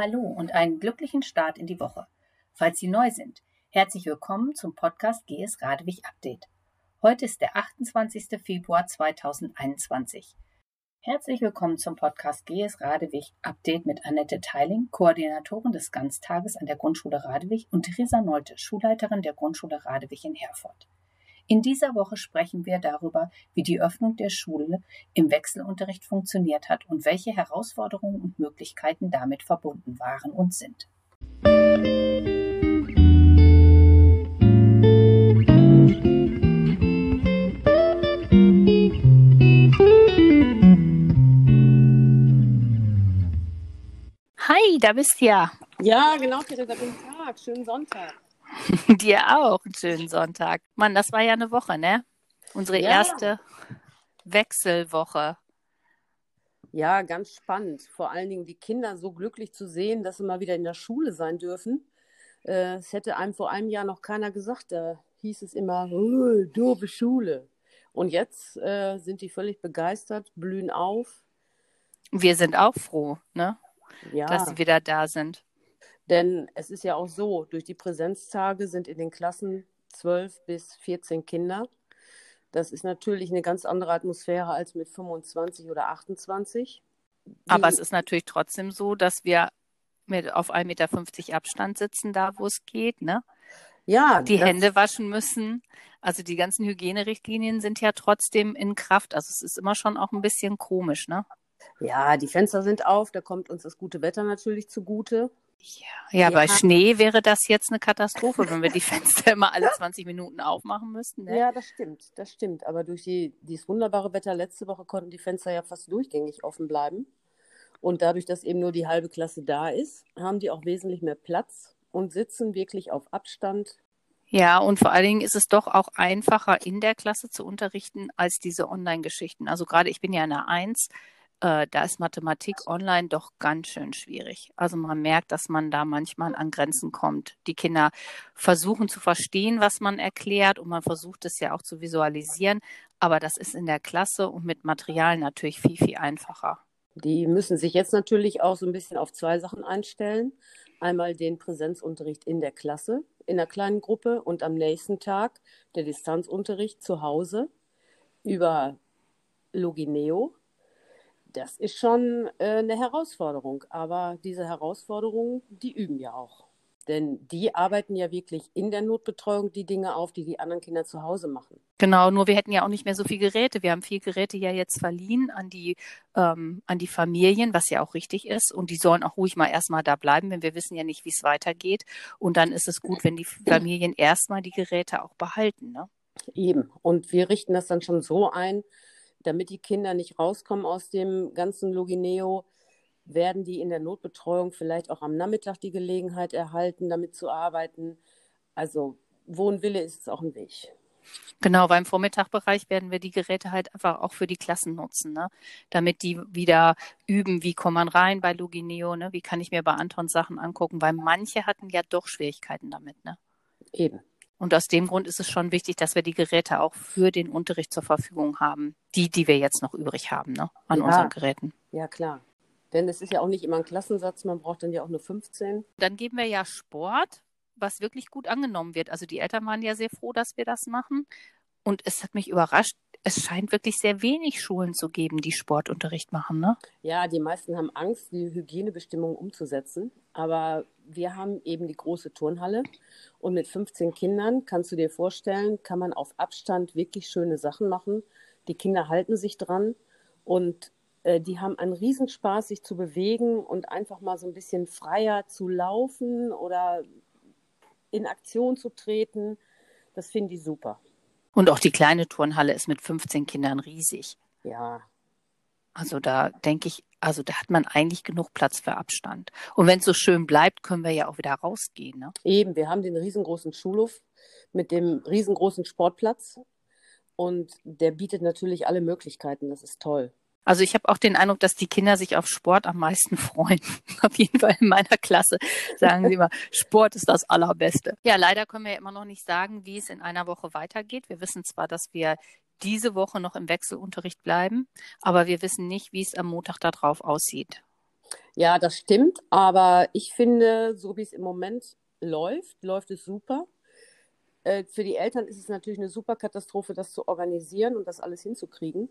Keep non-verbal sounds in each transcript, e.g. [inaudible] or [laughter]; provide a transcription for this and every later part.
Hallo und einen glücklichen Start in die Woche. Falls Sie neu sind, herzlich willkommen zum Podcast GS Radewig Update. Heute ist der 28. Februar 2021. Herzlich willkommen zum Podcast GS Radewig Update mit Annette Teiling, Koordinatorin des Ganztages an der Grundschule Radewig und Theresa Nolte, Schulleiterin der Grundschule Radewig in Herford. In dieser Woche sprechen wir darüber, wie die Öffnung der Schule im Wechselunterricht funktioniert hat und welche Herausforderungen und Möglichkeiten damit verbunden waren und sind. Hi, da bist du ja. Ja, genau, Theresa, guten Tag, schönen Sonntag. [laughs] Dir auch einen schönen Sonntag. Mann, das war ja eine Woche, ne? Unsere ja. erste Wechselwoche. Ja, ganz spannend. Vor allen Dingen die Kinder so glücklich zu sehen, dass sie mal wieder in der Schule sein dürfen. Äh, es hätte einem vor einem Jahr noch keiner gesagt. Da hieß es immer, oh, doofe Schule. Und jetzt äh, sind die völlig begeistert, blühen auf. Wir sind auch froh, ne? Ja. Dass sie wieder da sind. Denn es ist ja auch so, durch die Präsenztage sind in den Klassen 12 bis 14 Kinder. Das ist natürlich eine ganz andere Atmosphäre als mit 25 oder 28. Die Aber es ist natürlich trotzdem so, dass wir mit auf 1,50 Meter Abstand sitzen, da wo es geht, ne? Ja. Die Hände waschen müssen. Also die ganzen Hygienerichtlinien sind ja trotzdem in Kraft. Also es ist immer schon auch ein bisschen komisch, ne? Ja, die Fenster sind auf, da kommt uns das gute Wetter natürlich zugute. Ja, ja bei Schnee wäre das jetzt eine Katastrophe, wenn wir die [laughs] Fenster immer alle [laughs] 20 Minuten aufmachen müssten. Ne? Ja, das stimmt, das stimmt. Aber durch die, dieses wunderbare Wetter letzte Woche konnten die Fenster ja fast durchgängig offen bleiben. Und dadurch, dass eben nur die halbe Klasse da ist, haben die auch wesentlich mehr Platz und sitzen wirklich auf Abstand. Ja, und vor allen Dingen ist es doch auch einfacher, in der Klasse zu unterrichten, als diese Online-Geschichten. Also gerade ich bin ja in der Eins äh, da ist Mathematik online doch ganz schön schwierig. Also man merkt, dass man da manchmal an Grenzen kommt. Die Kinder versuchen zu verstehen, was man erklärt und man versucht es ja auch zu visualisieren. Aber das ist in der Klasse und mit Material natürlich viel, viel einfacher. Die müssen sich jetzt natürlich auch so ein bisschen auf zwei Sachen einstellen. Einmal den Präsenzunterricht in der Klasse, in der kleinen Gruppe und am nächsten Tag der Distanzunterricht zu Hause über Logineo, das ist schon äh, eine Herausforderung. Aber diese Herausforderungen, die üben ja auch. Denn die arbeiten ja wirklich in der Notbetreuung die Dinge auf, die die anderen Kinder zu Hause machen. Genau, nur wir hätten ja auch nicht mehr so viele Geräte. Wir haben viele Geräte ja jetzt verliehen an die, ähm, an die Familien, was ja auch richtig ist. Und die sollen auch ruhig mal erstmal da bleiben, denn wir wissen ja nicht, wie es weitergeht. Und dann ist es gut, wenn die Familien erstmal die Geräte auch behalten. Ne? Eben. Und wir richten das dann schon so ein, damit die Kinder nicht rauskommen aus dem ganzen Logineo, werden die in der Notbetreuung vielleicht auch am Nachmittag die Gelegenheit erhalten, damit zu arbeiten. Also wo ein Wille ist, ist auch ein Weg. Genau, beim Vormittagbereich werden wir die Geräte halt einfach auch für die Klassen nutzen, ne? damit die wieder üben, wie kommt man rein bei Logineo, ne? wie kann ich mir bei Anton Sachen angucken, weil manche hatten ja doch Schwierigkeiten damit. Ne? Eben. Und aus dem Grund ist es schon wichtig, dass wir die Geräte auch für den Unterricht zur Verfügung haben. Die, die wir jetzt noch übrig haben, ne? an ja. unseren Geräten. Ja, klar. Denn es ist ja auch nicht immer ein Klassensatz, man braucht dann ja auch nur 15. Dann geben wir ja Sport, was wirklich gut angenommen wird. Also die Eltern waren ja sehr froh, dass wir das machen. Und es hat mich überrascht, es scheint wirklich sehr wenig Schulen zu geben, die Sportunterricht machen, ne? Ja, die meisten haben Angst, die Hygienebestimmungen umzusetzen. Aber wir haben eben die große Turnhalle. Und mit 15 Kindern, kannst du dir vorstellen, kann man auf Abstand wirklich schöne Sachen machen. Die Kinder halten sich dran und äh, die haben einen Riesenspaß, sich zu bewegen und einfach mal so ein bisschen freier zu laufen oder in Aktion zu treten. Das finde ich super. Und auch die kleine Turnhalle ist mit 15 Kindern riesig. Ja. Also da denke ich, also da hat man eigentlich genug Platz für Abstand. Und wenn es so schön bleibt, können wir ja auch wieder rausgehen. Ne? Eben, wir haben den riesengroßen Schulhof mit dem riesengroßen Sportplatz. Und der bietet natürlich alle Möglichkeiten. Das ist toll. Also ich habe auch den Eindruck, dass die Kinder sich auf Sport am meisten [laughs] freuen. auf jeden Fall in meiner Klasse sagen sie immer, [laughs] Sport ist das Allerbeste. Ja, leider können wir ja immer noch nicht sagen, wie es in einer Woche weitergeht. Wir wissen zwar, dass wir diese Woche noch im Wechselunterricht bleiben, aber wir wissen nicht, wie es am Montag darauf aussieht. Ja, das stimmt, aber ich finde, so wie es im Moment läuft, läuft es super. Äh, für die Eltern ist es natürlich eine super Katastrophe, das zu organisieren und das alles hinzukriegen.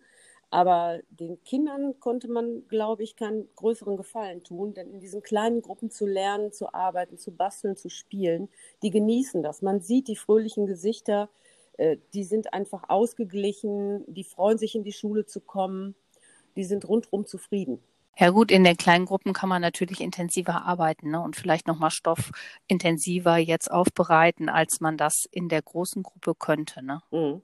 Aber den Kindern konnte man, glaube ich, keinen größeren Gefallen tun, denn in diesen kleinen Gruppen zu lernen, zu arbeiten, zu basteln, zu spielen, die genießen das. Man sieht die fröhlichen Gesichter, äh, die sind einfach ausgeglichen, die freuen sich in die Schule zu kommen, die sind rundherum zufrieden. Ja gut, in den kleinen Gruppen kann man natürlich intensiver arbeiten ne? und vielleicht nochmal Stoff intensiver jetzt aufbereiten, als man das in der großen Gruppe könnte. Ne? Mhm.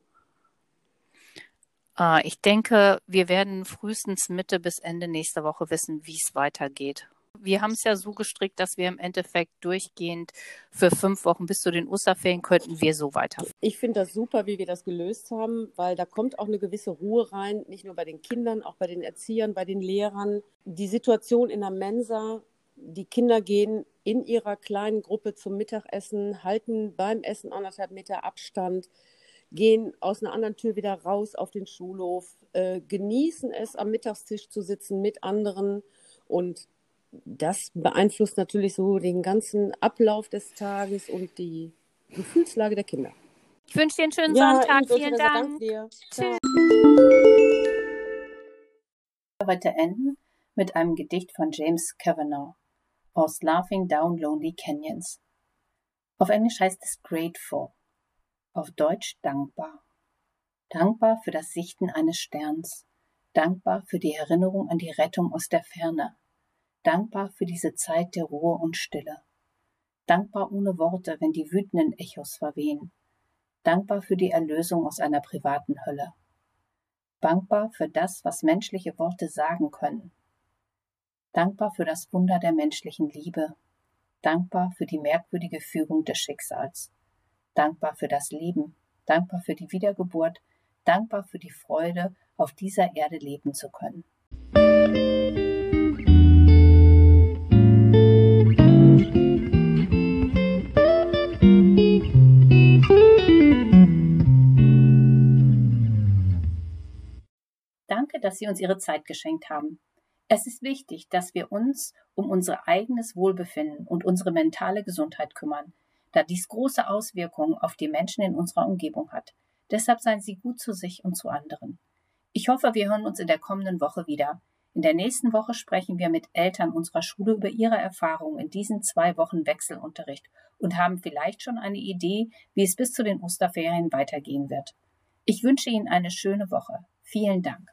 Äh, ich denke, wir werden frühestens Mitte bis Ende nächster Woche wissen, wie es weitergeht. Wir haben es ja so gestrickt, dass wir im Endeffekt durchgehend für fünf Wochen bis zu den Osterferien könnten wir so weiter. Ich finde das super, wie wir das gelöst haben, weil da kommt auch eine gewisse Ruhe rein, nicht nur bei den Kindern, auch bei den Erziehern, bei den Lehrern. Die Situation in der Mensa, die Kinder gehen in ihrer kleinen Gruppe zum Mittagessen, halten beim Essen anderthalb Meter Abstand, gehen aus einer anderen Tür wieder raus auf den Schulhof, äh, genießen es, am Mittagstisch zu sitzen mit anderen und das beeinflusst natürlich so den ganzen Ablauf des Tages und die Gefühlslage der Kinder. Ich wünsche dir einen schönen ja, Sonntag. Vielen Dank. Dank dir. Tschüss. Heute enden mit einem Gedicht von James Kavanagh aus Laughing Down Lonely Canyons. Auf Englisch heißt es Grateful, auf Deutsch dankbar. Dankbar für das Sichten eines Sterns, dankbar für die Erinnerung an die Rettung aus der Ferne, dankbar für diese Zeit der Ruhe und Stille, dankbar ohne Worte, wenn die wütenden Echos verwehen, dankbar für die Erlösung aus einer privaten Hölle, dankbar für das, was menschliche Worte sagen können, dankbar für das Wunder der menschlichen Liebe, dankbar für die merkwürdige Fügung des Schicksals, dankbar für das Leben, dankbar für die Wiedergeburt, dankbar für die Freude, auf dieser Erde leben zu können. Dass Sie uns Ihre Zeit geschenkt haben. Es ist wichtig, dass wir uns um unser eigenes Wohlbefinden und unsere mentale Gesundheit kümmern, da dies große Auswirkungen auf die Menschen in unserer Umgebung hat. Deshalb seien Sie gut zu sich und zu anderen. Ich hoffe, wir hören uns in der kommenden Woche wieder. In der nächsten Woche sprechen wir mit Eltern unserer Schule über ihre Erfahrungen in diesen zwei Wochen Wechselunterricht und haben vielleicht schon eine Idee, wie es bis zu den Osterferien weitergehen wird. Ich wünsche Ihnen eine schöne Woche. Vielen Dank.